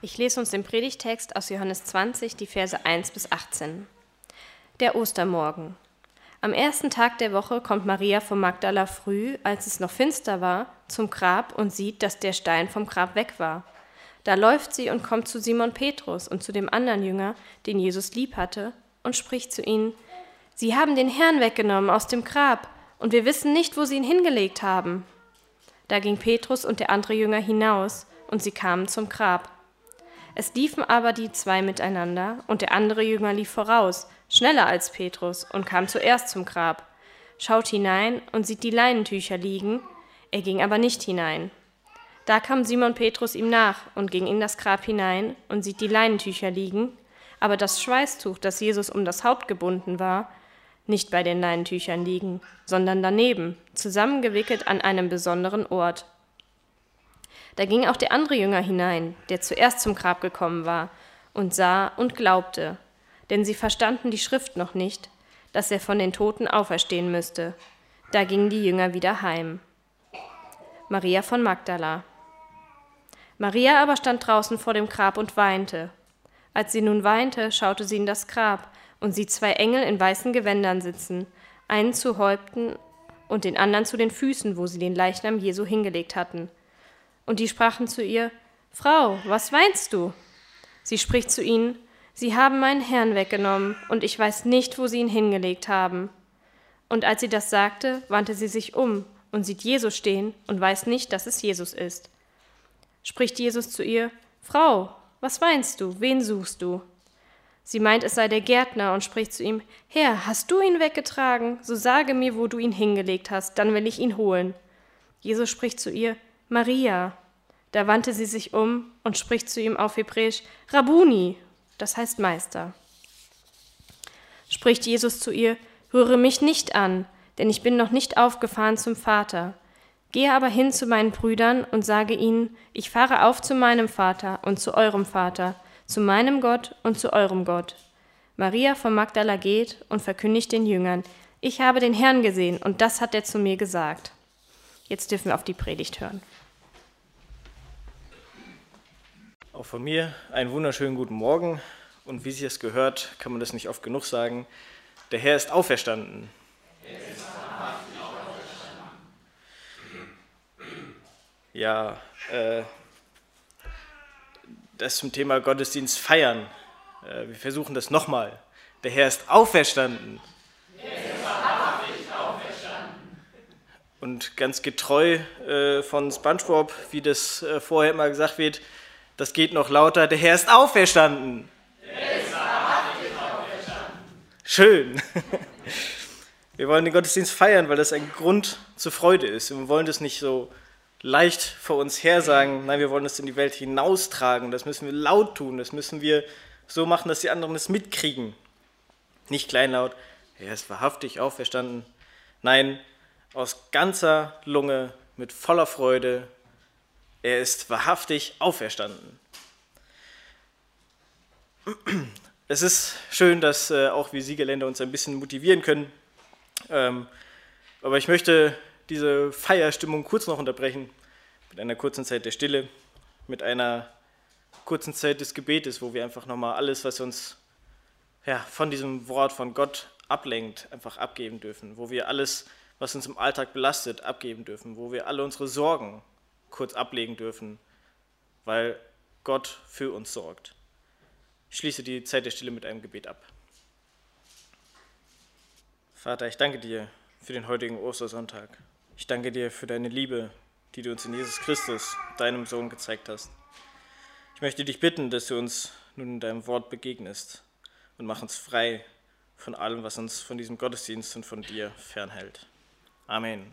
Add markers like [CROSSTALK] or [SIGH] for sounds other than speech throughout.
Ich lese uns den Predigtext aus Johannes 20, die Verse 1 bis 18. Der Ostermorgen. Am ersten Tag der Woche kommt Maria von Magdala früh, als es noch finster war, zum Grab und sieht, dass der Stein vom Grab weg war. Da läuft sie und kommt zu Simon Petrus und zu dem anderen Jünger, den Jesus lieb hatte, und spricht zu ihnen: Sie haben den Herrn weggenommen aus dem Grab, und wir wissen nicht, wo sie ihn hingelegt haben. Da ging Petrus und der andere Jünger hinaus, und sie kamen zum Grab. Es liefen aber die zwei miteinander, und der andere Jünger lief voraus, schneller als Petrus, und kam zuerst zum Grab, schaut hinein und sieht die Leinentücher liegen, er ging aber nicht hinein. Da kam Simon Petrus ihm nach und ging in das Grab hinein und sieht die Leinentücher liegen, aber das Schweißtuch, das Jesus um das Haupt gebunden war, nicht bei den Leinentüchern liegen, sondern daneben, zusammengewickelt an einem besonderen Ort. Da ging auch der andere Jünger hinein, der zuerst zum Grab gekommen war, und sah und glaubte, denn sie verstanden die Schrift noch nicht, dass er von den Toten auferstehen müsste. Da gingen die Jünger wieder heim. Maria von Magdala. Maria aber stand draußen vor dem Grab und weinte. Als sie nun weinte, schaute sie in das Grab und sieht zwei Engel in weißen Gewändern sitzen, einen zu Häupten und den anderen zu den Füßen, wo sie den Leichnam Jesu hingelegt hatten. Und die sprachen zu ihr, Frau, was weinst du? Sie spricht zu ihnen, Sie haben meinen Herrn weggenommen, und ich weiß nicht, wo sie ihn hingelegt haben. Und als sie das sagte, wandte sie sich um und sieht Jesus stehen und weiß nicht, dass es Jesus ist. Spricht Jesus zu ihr, Frau, was weinst du, wen suchst du? Sie meint, es sei der Gärtner und spricht zu ihm, Herr, hast du ihn weggetragen? So sage mir, wo du ihn hingelegt hast, dann will ich ihn holen. Jesus spricht zu ihr, Maria. Da wandte sie sich um und spricht zu ihm auf Hebräisch, Rabuni, das heißt Meister. Spricht Jesus zu ihr, Rühre mich nicht an, denn ich bin noch nicht aufgefahren zum Vater. Gehe aber hin zu meinen Brüdern und sage ihnen, ich fahre auf zu meinem Vater und zu eurem Vater, zu meinem Gott und zu eurem Gott. Maria von Magdala geht und verkündigt den Jüngern, ich habe den Herrn gesehen und das hat er zu mir gesagt. Jetzt dürfen wir auf die Predigt hören. Auch von mir einen wunderschönen guten Morgen. Und wie sich es gehört, kann man das nicht oft genug sagen. Der Herr ist auferstanden. Ja, äh, das zum Thema Gottesdienst feiern. Äh, wir versuchen das nochmal. Der Herr ist auferstanden. Und ganz getreu äh, von SpongeBob, wie das äh, vorher immer gesagt wird, das geht noch lauter, der Herr ist auferstanden. Der ist auferstanden. Schön. [LAUGHS] Wir wollen den Gottesdienst feiern, weil das ein Grund zur Freude ist. Wir wollen das nicht so leicht vor uns her sagen. Nein, wir wollen das in die Welt hinaustragen. Das müssen wir laut tun. Das müssen wir so machen, dass die anderen es mitkriegen. Nicht kleinlaut. Er ist wahrhaftig auferstanden. Nein, aus ganzer Lunge, mit voller Freude, er ist wahrhaftig auferstanden. Es ist schön, dass äh, auch wir Siegerländer uns ein bisschen motivieren können. Ähm, aber ich möchte diese Feierstimmung kurz noch unterbrechen mit einer kurzen Zeit der Stille, mit einer kurzen Zeit des Gebetes, wo wir einfach nochmal alles, was uns ja, von diesem Wort von Gott ablenkt, einfach abgeben dürfen, wo wir alles, was uns im Alltag belastet, abgeben dürfen, wo wir alle unsere Sorgen kurz ablegen dürfen, weil Gott für uns sorgt. Ich schließe die Zeit der Stille mit einem Gebet ab. Vater, ich danke dir für den heutigen Ostersonntag. Ich danke dir für deine Liebe, die du uns in Jesus Christus, deinem Sohn, gezeigt hast. Ich möchte dich bitten, dass du uns nun in deinem Wort begegnest und mach uns frei von allem, was uns von diesem Gottesdienst und von dir fernhält. Amen.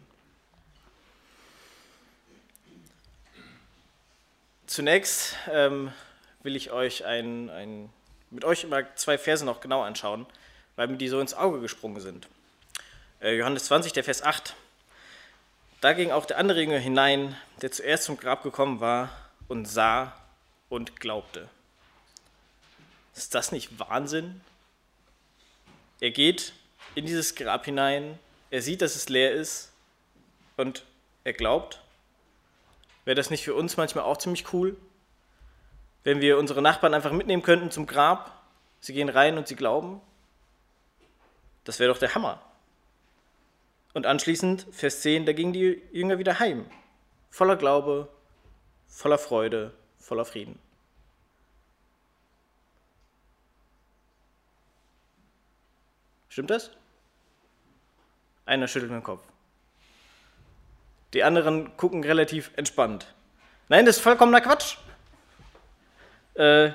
Zunächst ähm, will ich euch ein, ein, mit euch immer zwei Verse noch genau anschauen, weil mir die so ins Auge gesprungen sind. Äh, Johannes 20, der Vers 8. Da ging auch der andere Jünger hinein, der zuerst zum Grab gekommen war und sah und glaubte. Ist das nicht Wahnsinn? Er geht in dieses Grab hinein, er sieht, dass es leer ist und er glaubt. Wäre das nicht für uns manchmal auch ziemlich cool? wenn wir unsere Nachbarn einfach mitnehmen könnten zum Grab, sie gehen rein und sie glauben? Das wäre doch der Hammer. Und anschließend, Vers 10, da gingen die Jünger wieder heim, voller Glaube, voller Freude, voller Frieden. Stimmt das? Einer schüttelt den Kopf. Die anderen gucken relativ entspannt. Nein, das ist vollkommener Quatsch. Äh,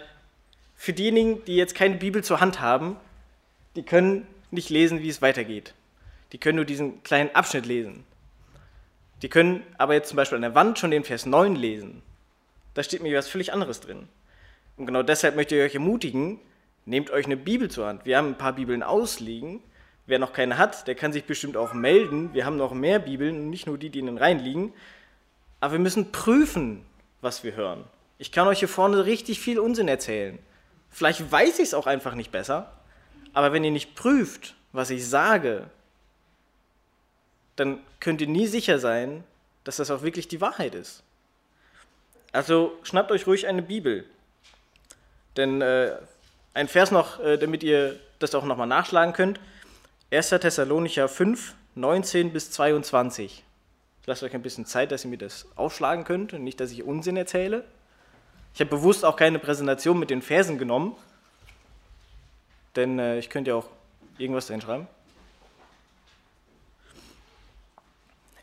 für diejenigen, die jetzt keine Bibel zur Hand haben, die können nicht lesen, wie es weitergeht. Die können nur diesen kleinen Abschnitt lesen. Die können aber jetzt zum Beispiel an der Wand schon den Vers 9 lesen. Da steht mir was völlig anderes drin. Und genau deshalb möchte ich euch ermutigen, nehmt euch eine Bibel zur Hand. Wir haben ein paar Bibeln ausliegen. Wer noch keine hat, der kann sich bestimmt auch melden. Wir haben noch mehr Bibeln, nicht nur die, die in den Reihen liegen. Aber wir müssen prüfen, was wir hören. Ich kann euch hier vorne richtig viel Unsinn erzählen. Vielleicht weiß ich es auch einfach nicht besser. Aber wenn ihr nicht prüft, was ich sage, dann könnt ihr nie sicher sein, dass das auch wirklich die Wahrheit ist. Also schnappt euch ruhig eine Bibel. Denn äh, ein Vers noch, äh, damit ihr das auch nochmal nachschlagen könnt. 1. Thessalonicher 5, 19 bis 22. Ich lasse euch ein bisschen Zeit, dass ihr mir das aufschlagen könnt und nicht, dass ich Unsinn erzähle. Ich habe bewusst auch keine Präsentation mit den Versen genommen, denn äh, ich könnte ja auch irgendwas dahin schreiben.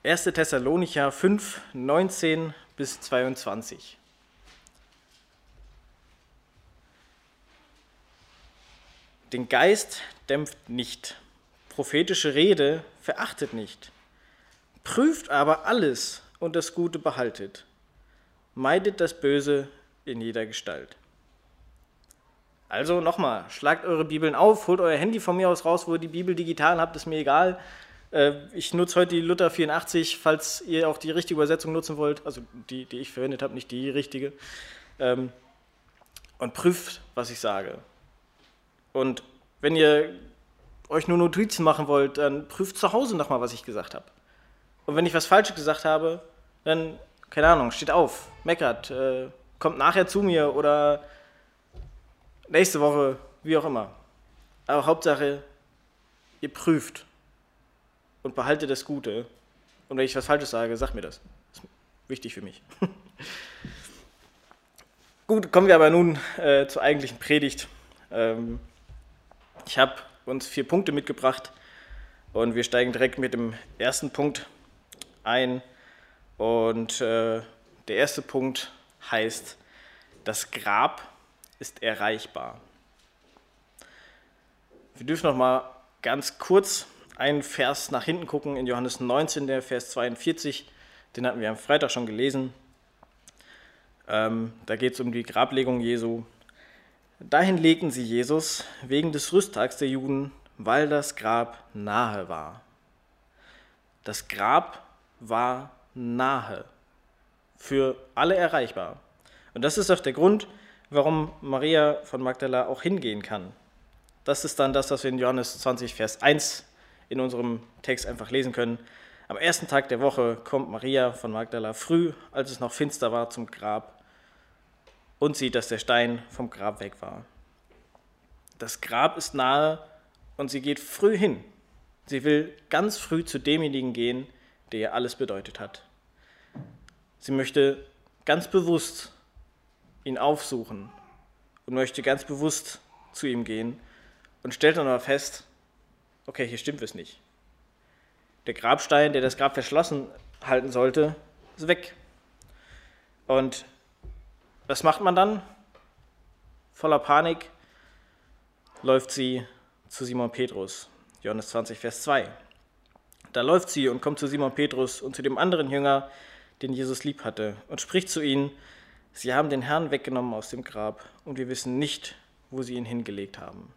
1. Thessalonicher 5, 19 bis 22. Den Geist dämpft nicht, prophetische Rede verachtet nicht, prüft aber alles und das Gute behaltet, meidet das Böse in jeder Gestalt. Also nochmal, schlagt eure Bibeln auf, holt euer Handy von mir aus raus, wo ihr die Bibel digital habt, ist mir egal. Äh, ich nutze heute die Luther 84, falls ihr auch die richtige Übersetzung nutzen wollt, also die, die ich verwendet habe, nicht die richtige. Ähm, und prüft, was ich sage. Und wenn ihr euch nur Notizen machen wollt, dann prüft zu Hause nochmal, was ich gesagt habe. Und wenn ich was Falsches gesagt habe, dann, keine Ahnung, steht auf, meckert, äh, kommt nachher zu mir oder nächste Woche, wie auch immer. Aber Hauptsache, ihr prüft und behaltet das Gute. Und wenn ich was Falsches sage, sag mir das. Das ist wichtig für mich. [LAUGHS] Gut, kommen wir aber nun äh, zur eigentlichen Predigt. Ähm, ich habe uns vier Punkte mitgebracht und wir steigen direkt mit dem ersten Punkt ein. Und äh, der erste Punkt heißt, das Grab ist erreichbar. Wir dürfen noch mal ganz kurz einen Vers nach hinten gucken in Johannes 19, der Vers 42. Den hatten wir am Freitag schon gelesen. Ähm, da geht es um die Grablegung Jesu. Dahin legten sie Jesus wegen des Rüsttags der Juden, weil das Grab nahe war. Das Grab war nahe, für alle erreichbar. Und das ist auch der Grund, warum Maria von Magdala auch hingehen kann. Das ist dann das, was wir in Johannes 20, Vers 1 in unserem Text einfach lesen können. Am ersten Tag der Woche kommt Maria von Magdala früh, als es noch finster war, zum Grab und sieht, dass der Stein vom Grab weg war. Das Grab ist nahe und sie geht früh hin. Sie will ganz früh zu demjenigen gehen, der ihr alles bedeutet hat. Sie möchte ganz bewusst ihn aufsuchen und möchte ganz bewusst zu ihm gehen und stellt dann aber fest, okay, hier stimmt es nicht. Der Grabstein, der das Grab verschlossen halten sollte, ist weg. Und was macht man dann? Voller Panik läuft sie zu Simon Petrus. Johannes 20, Vers 2. Da läuft sie und kommt zu Simon Petrus und zu dem anderen Jünger, den Jesus lieb hatte, und spricht zu ihnen, sie haben den Herrn weggenommen aus dem Grab und wir wissen nicht, wo sie ihn hingelegt haben.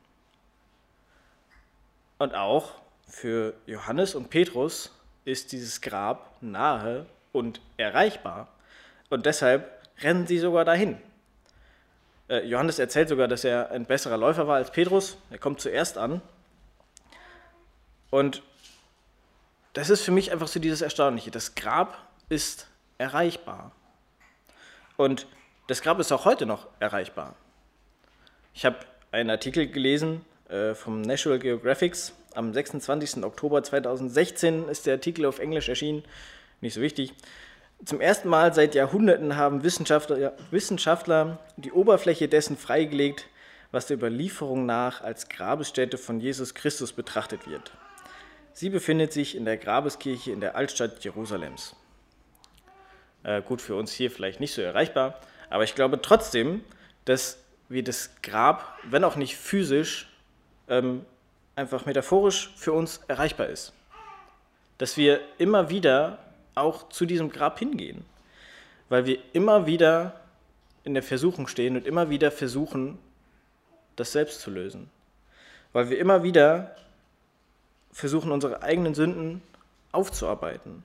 Und auch für Johannes und Petrus ist dieses Grab nahe und erreichbar. Und deshalb rennen sie sogar dahin. Äh, Johannes erzählt sogar, dass er ein besserer Läufer war als Petrus. Er kommt zuerst an. Und das ist für mich einfach so dieses Erstaunliche. Das Grab ist erreichbar. Und das Grab ist auch heute noch erreichbar. Ich habe einen Artikel gelesen äh, vom National Geographic. Am 26. Oktober 2016 ist der Artikel auf Englisch erschienen. Nicht so wichtig. Zum ersten Mal seit Jahrhunderten haben Wissenschaftler, Wissenschaftler die Oberfläche dessen freigelegt, was der Überlieferung nach als Grabesstätte von Jesus Christus betrachtet wird. Sie befindet sich in der Grabeskirche in der Altstadt Jerusalems. Äh, gut, für uns hier vielleicht nicht so erreichbar, aber ich glaube trotzdem, dass wir das Grab, wenn auch nicht physisch, ähm, einfach metaphorisch für uns erreichbar ist. Dass wir immer wieder auch zu diesem Grab hingehen, weil wir immer wieder in der Versuchung stehen und immer wieder versuchen, das selbst zu lösen. Weil wir immer wieder versuchen, unsere eigenen Sünden aufzuarbeiten.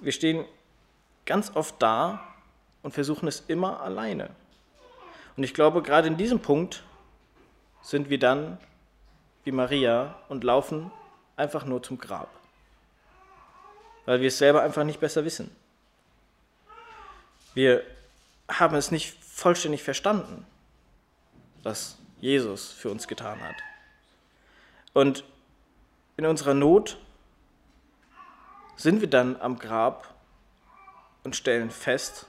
Wir stehen ganz oft da und versuchen es immer alleine. Und ich glaube, gerade in diesem Punkt sind wir dann wie Maria und laufen einfach nur zum Grab, weil wir es selber einfach nicht besser wissen. Wir haben es nicht vollständig verstanden, was Jesus für uns getan hat. Und in unserer Not sind wir dann am Grab und stellen fest,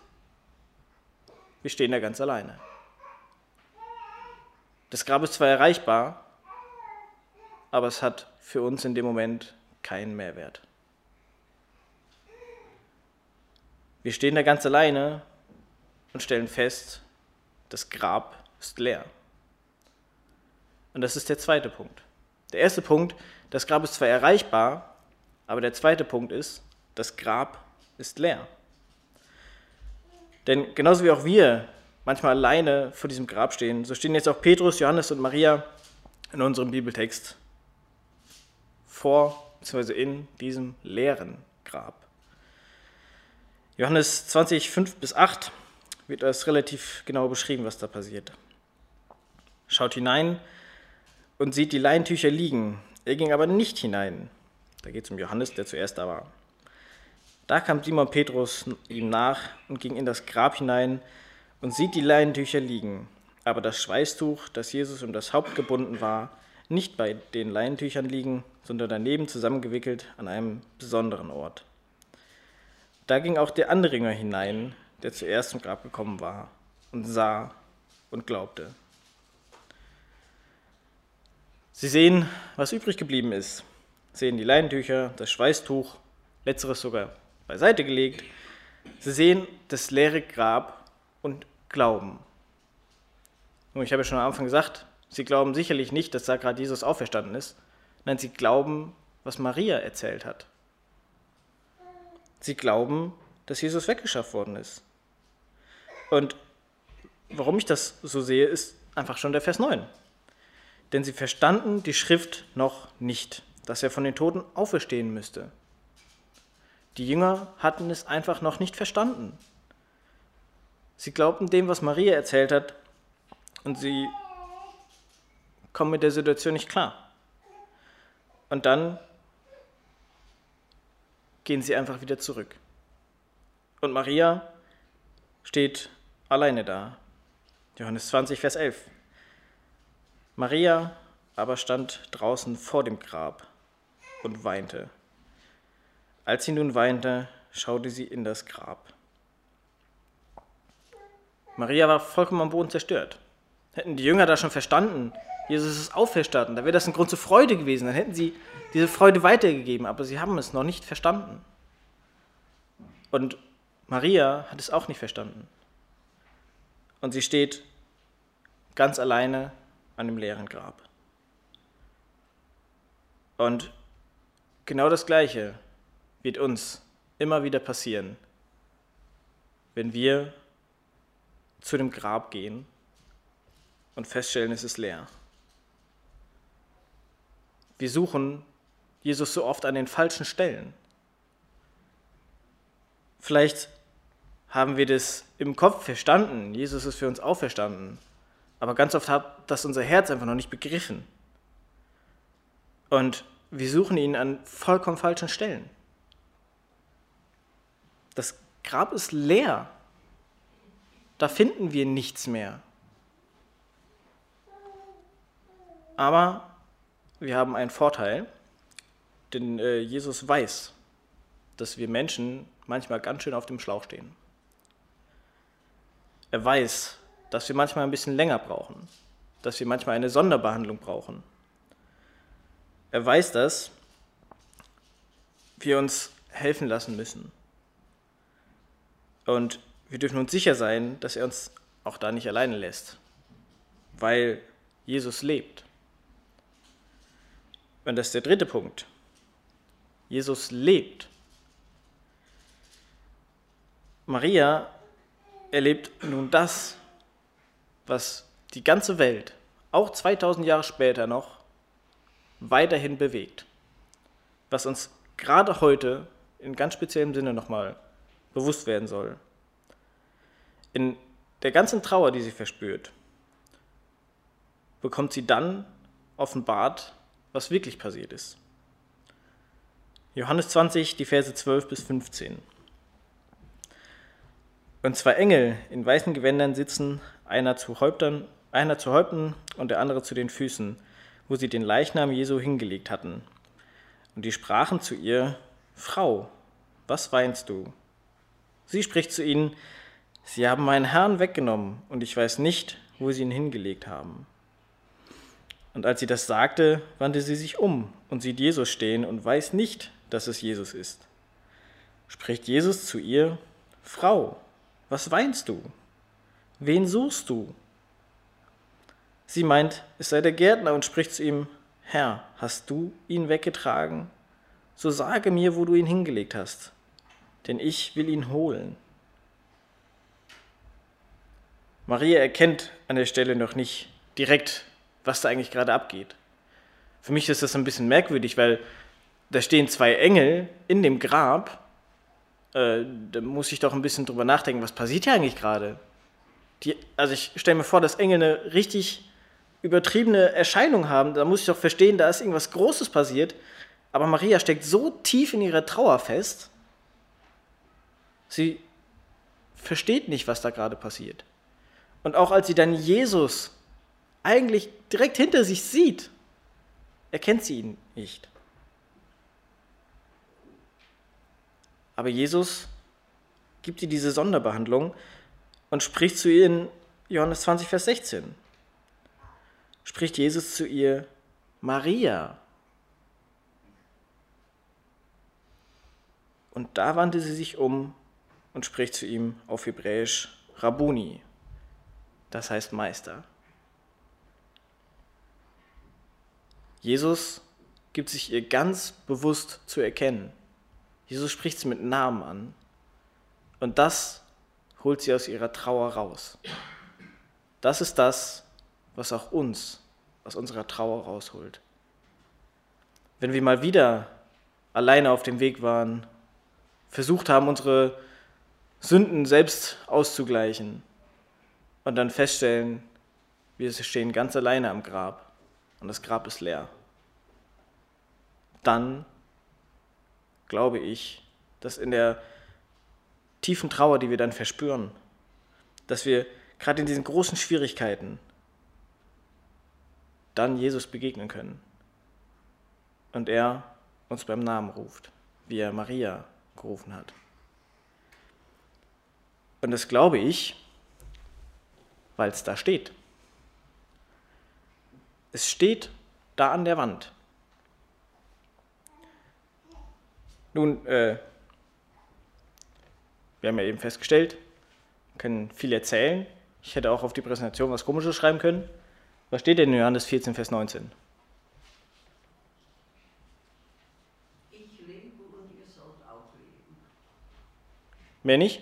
wir stehen da ganz alleine. Das Grab ist zwar erreichbar, aber es hat für uns in dem Moment keinen Mehrwert. Wir stehen da ganz alleine und stellen fest, das Grab ist leer. Und das ist der zweite Punkt. Der erste Punkt, das Grab ist zwar erreichbar, aber der zweite Punkt ist, das Grab ist leer. Denn genauso wie auch wir manchmal alleine vor diesem Grab stehen, so stehen jetzt auch Petrus, Johannes und Maria in unserem Bibeltext vor bzw. in diesem leeren Grab. Johannes 20, 5 bis 8 wird das relativ genau beschrieben, was da passiert. Schaut hinein und sieht die Leintücher liegen. Er ging aber nicht hinein. Da geht es um Johannes, der zuerst da war. Da kam Simon Petrus ihm nach und ging in das Grab hinein und sieht die Leinentücher liegen, aber das Schweißtuch, das Jesus um das Haupt gebunden war, nicht bei den Leinentüchern liegen, sondern daneben zusammengewickelt an einem besonderen Ort. Da ging auch der andere Jünger hinein, der zuerst zum Grab gekommen war, und sah und glaubte. Sie sehen, was übrig geblieben ist, sehen die Leinentücher, das Schweißtuch, letzteres sogar beiseite gelegt. Sie sehen das leere Grab und glauben. Und ich habe ja schon am Anfang gesagt, sie glauben sicherlich nicht, dass da gerade Jesus auferstanden ist. Nein, sie glauben, was Maria erzählt hat. Sie glauben, dass Jesus weggeschafft worden ist. Und warum ich das so sehe, ist einfach schon der Vers 9. Denn sie verstanden die Schrift noch nicht, dass er von den Toten auferstehen müsste. Die Jünger hatten es einfach noch nicht verstanden. Sie glaubten dem, was Maria erzählt hat, und sie kommen mit der Situation nicht klar. Und dann gehen sie einfach wieder zurück. Und Maria steht alleine da. Johannes 20, Vers 11. Maria aber stand draußen vor dem Grab und weinte. Als sie nun weinte, schaute sie in das Grab. Maria war vollkommen am Boden zerstört. Hätten die Jünger da schon verstanden, Jesus ist auferstanden, da wäre das ein Grund zur Freude gewesen, dann hätten sie diese Freude weitergegeben, aber sie haben es noch nicht verstanden. Und Maria hat es auch nicht verstanden. Und sie steht ganz alleine an dem leeren Grab. Und genau das Gleiche wird uns immer wieder passieren, wenn wir zu dem Grab gehen und feststellen, es ist leer. Wir suchen Jesus so oft an den falschen Stellen. Vielleicht haben wir das im Kopf verstanden, Jesus ist für uns auferstanden, aber ganz oft hat das unser Herz einfach noch nicht begriffen. Und wir suchen ihn an vollkommen falschen Stellen. Das Grab ist leer. da finden wir nichts mehr. Aber wir haben einen Vorteil, denn äh, Jesus weiß, dass wir Menschen manchmal ganz schön auf dem Schlauch stehen. Er weiß, dass wir manchmal ein bisschen länger brauchen, dass wir manchmal eine Sonderbehandlung brauchen. Er weiß dass wir uns helfen lassen müssen. Und wir dürfen uns sicher sein, dass er uns auch da nicht alleine lässt, weil Jesus lebt. Und das ist der dritte Punkt. Jesus lebt. Maria erlebt nun das, was die ganze Welt, auch 2000 Jahre später noch, weiterhin bewegt. Was uns gerade heute in ganz speziellem Sinne nochmal bewusst werden soll. In der ganzen Trauer, die sie verspürt, bekommt sie dann offenbart, was wirklich passiert ist. Johannes 20, die Verse 12 bis 15. Und zwei Engel in weißen Gewändern sitzen, einer zu Häuptern, einer zu Häupten und der andere zu den Füßen, wo sie den Leichnam Jesu hingelegt hatten. Und die sprachen zu ihr, Frau, was weinst du? Sie spricht zu ihnen, Sie haben meinen Herrn weggenommen, und ich weiß nicht, wo sie ihn hingelegt haben. Und als sie das sagte, wandte sie sich um und sieht Jesus stehen und weiß nicht, dass es Jesus ist. Spricht Jesus zu ihr, Frau, was weinst du? Wen suchst du? Sie meint, es sei der Gärtner und spricht zu ihm, Herr, hast du ihn weggetragen? So sage mir, wo du ihn hingelegt hast, denn ich will ihn holen. Maria erkennt an der Stelle noch nicht direkt, was da eigentlich gerade abgeht. Für mich ist das ein bisschen merkwürdig, weil da stehen zwei Engel in dem Grab äh, da muss ich doch ein bisschen drüber nachdenken, was passiert hier eigentlich gerade? Also ich stelle mir vor, dass Engel eine richtig übertriebene Erscheinung haben. Da muss ich doch verstehen, da ist irgendwas Großes passiert. Aber Maria steckt so tief in ihrer Trauer fest, sie versteht nicht, was da gerade passiert. Und auch als sie dann Jesus eigentlich direkt hinter sich sieht, erkennt sie ihn nicht. Aber Jesus gibt ihr diese Sonderbehandlung und spricht zu ihr in Johannes 20, Vers 16. Spricht Jesus zu ihr, Maria. Und da wandte sie sich um und spricht zu ihm auf Hebräisch Rabuni, das heißt Meister. Jesus gibt sich ihr ganz bewusst zu erkennen. Jesus spricht sie mit Namen an. Und das holt sie aus ihrer Trauer raus. Das ist das, was auch uns aus unserer Trauer rausholt. Wenn wir mal wieder alleine auf dem Weg waren, versucht haben, unsere Sünden selbst auszugleichen und dann feststellen, wir stehen ganz alleine am Grab und das Grab ist leer. Dann glaube ich, dass in der tiefen Trauer, die wir dann verspüren, dass wir gerade in diesen großen Schwierigkeiten dann Jesus begegnen können und er uns beim Namen ruft, wie er Maria gerufen hat. Und das glaube ich, weil es da steht. Es steht da an der Wand. Nun, äh, wir haben ja eben festgestellt, wir können viel erzählen. Ich hätte auch auf die Präsentation was Komisches schreiben können. Was steht denn in Johannes 14, Vers 19? Ich lebe und ihr sollt auch leben. Mehr nicht?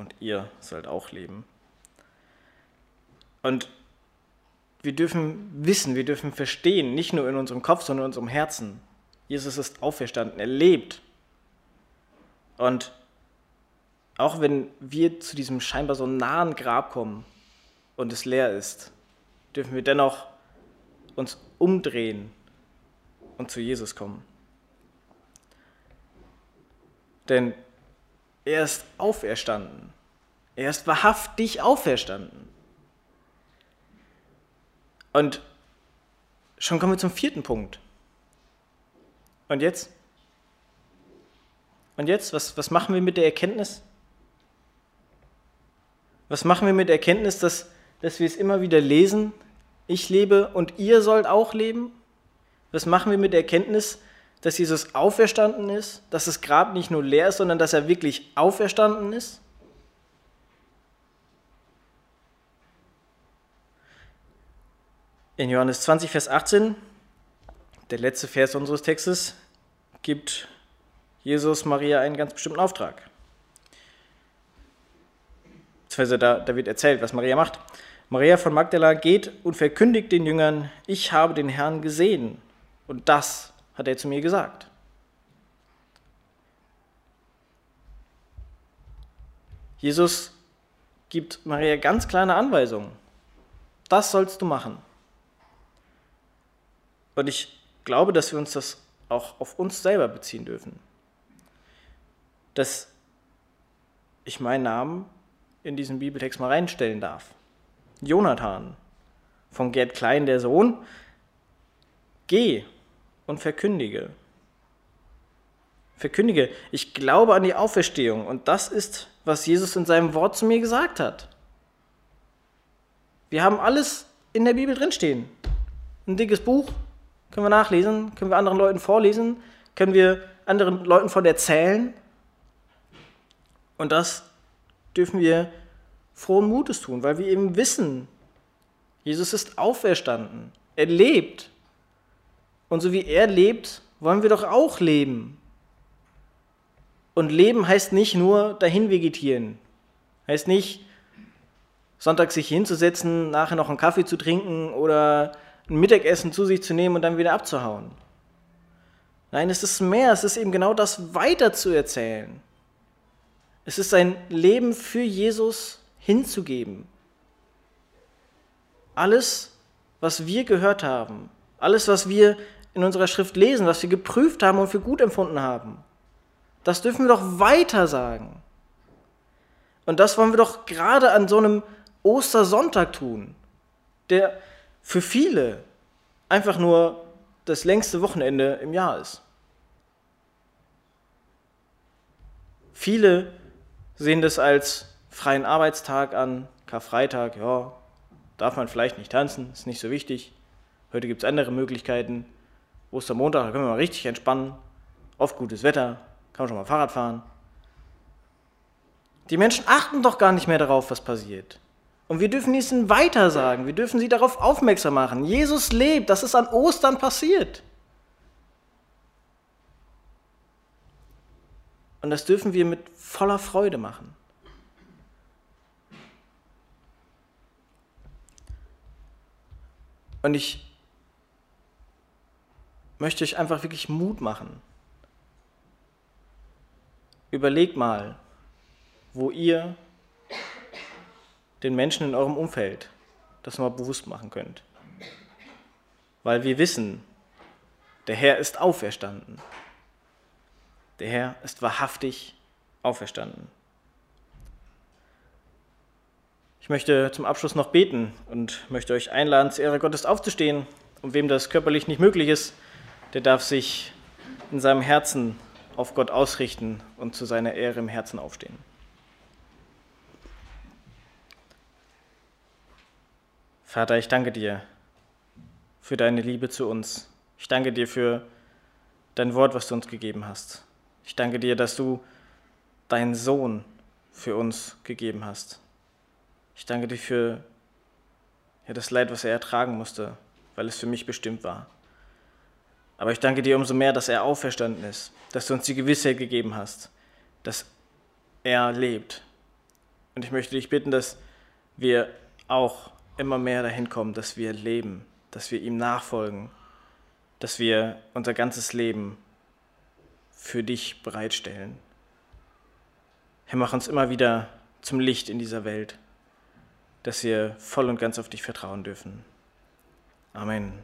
und ihr sollt auch leben. Und wir dürfen wissen, wir dürfen verstehen, nicht nur in unserem Kopf, sondern in unserem Herzen. Jesus ist auferstanden, er lebt. Und auch wenn wir zu diesem scheinbar so nahen Grab kommen und es leer ist, dürfen wir dennoch uns umdrehen und zu Jesus kommen. Denn er ist auferstanden. Er ist wahrhaftig auferstanden. Und schon kommen wir zum vierten Punkt. Und jetzt? Und jetzt, was, was machen wir mit der Erkenntnis? Was machen wir mit der Erkenntnis, dass, dass wir es immer wieder lesen? Ich lebe und ihr sollt auch leben? Was machen wir mit der Erkenntnis, dass Jesus auferstanden ist, dass das Grab nicht nur leer ist, sondern dass er wirklich auferstanden ist? In Johannes 20, Vers 18, der letzte Vers unseres Textes, gibt Jesus Maria einen ganz bestimmten Auftrag. Da, da wird erzählt, was Maria macht. Maria von Magdala geht und verkündigt den Jüngern, ich habe den Herrn gesehen. Und das hat er zu mir gesagt. Jesus gibt Maria ganz kleine Anweisungen. Das sollst du machen. Und ich glaube, dass wir uns das auch auf uns selber beziehen dürfen. Dass ich meinen Namen in diesen Bibeltext mal reinstellen darf. Jonathan von Gerd Klein, der Sohn, geh und verkündige. Verkündige, ich glaube an die Auferstehung und das ist, was Jesus in seinem Wort zu mir gesagt hat. Wir haben alles in der Bibel drinstehen. Ein dickes Buch, können wir nachlesen, können wir anderen Leuten vorlesen, können wir anderen Leuten von erzählen. Und das dürfen wir frohen Mutes tun, weil wir eben wissen, Jesus ist auferstanden. Er lebt. Und so wie er lebt, wollen wir doch auch leben. Und leben heißt nicht nur dahin vegetieren. Heißt nicht, Sonntag sich hinzusetzen, nachher noch einen Kaffee zu trinken oder ein Mittagessen zu sich zu nehmen und dann wieder abzuhauen. Nein, es ist mehr, es ist eben genau das weiter zu erzählen. Es ist sein Leben für Jesus hinzugeben. Alles, was wir gehört haben, alles, was wir in unserer Schrift lesen, was wir geprüft haben und für gut empfunden haben, das dürfen wir doch weiter sagen. Und das wollen wir doch gerade an so einem Ostersonntag tun, der für viele einfach nur das längste Wochenende im Jahr ist. Viele sehen das als freien Arbeitstag an, Karfreitag, ja, darf man vielleicht nicht tanzen, ist nicht so wichtig. Heute gibt es andere Möglichkeiten. Ostermontag, da können wir mal richtig entspannen. Oft gutes Wetter, kann man schon mal Fahrrad fahren. Die Menschen achten doch gar nicht mehr darauf, was passiert. Und wir dürfen ihnen weitersagen. Wir dürfen sie darauf aufmerksam machen. Jesus lebt. Das ist an Ostern passiert. Und das dürfen wir mit voller Freude machen. Und ich möchte euch einfach wirklich Mut machen. Überlegt mal, wo ihr den Menschen in eurem Umfeld das mal bewusst machen könnt. Weil wir wissen, der Herr ist auferstanden. Der Herr ist wahrhaftig auferstanden. Ich möchte zum Abschluss noch beten und möchte euch einladen, zur Ehre Gottes aufzustehen. Und wem das körperlich nicht möglich ist, der darf sich in seinem Herzen auf Gott ausrichten und zu seiner Ehre im Herzen aufstehen. Vater, ich danke dir für deine Liebe zu uns. Ich danke dir für dein Wort, was du uns gegeben hast. Ich danke dir, dass du deinen Sohn für uns gegeben hast. Ich danke dir für ja, das Leid, was er ertragen musste, weil es für mich bestimmt war. Aber ich danke dir umso mehr, dass er auferstanden ist, dass du uns die Gewissheit gegeben hast, dass er lebt. Und ich möchte dich bitten, dass wir auch immer mehr dahin kommen, dass wir leben, dass wir ihm nachfolgen, dass wir unser ganzes Leben für dich bereitstellen. Herr, mach uns immer wieder zum Licht in dieser Welt, dass wir voll und ganz auf dich vertrauen dürfen. Amen.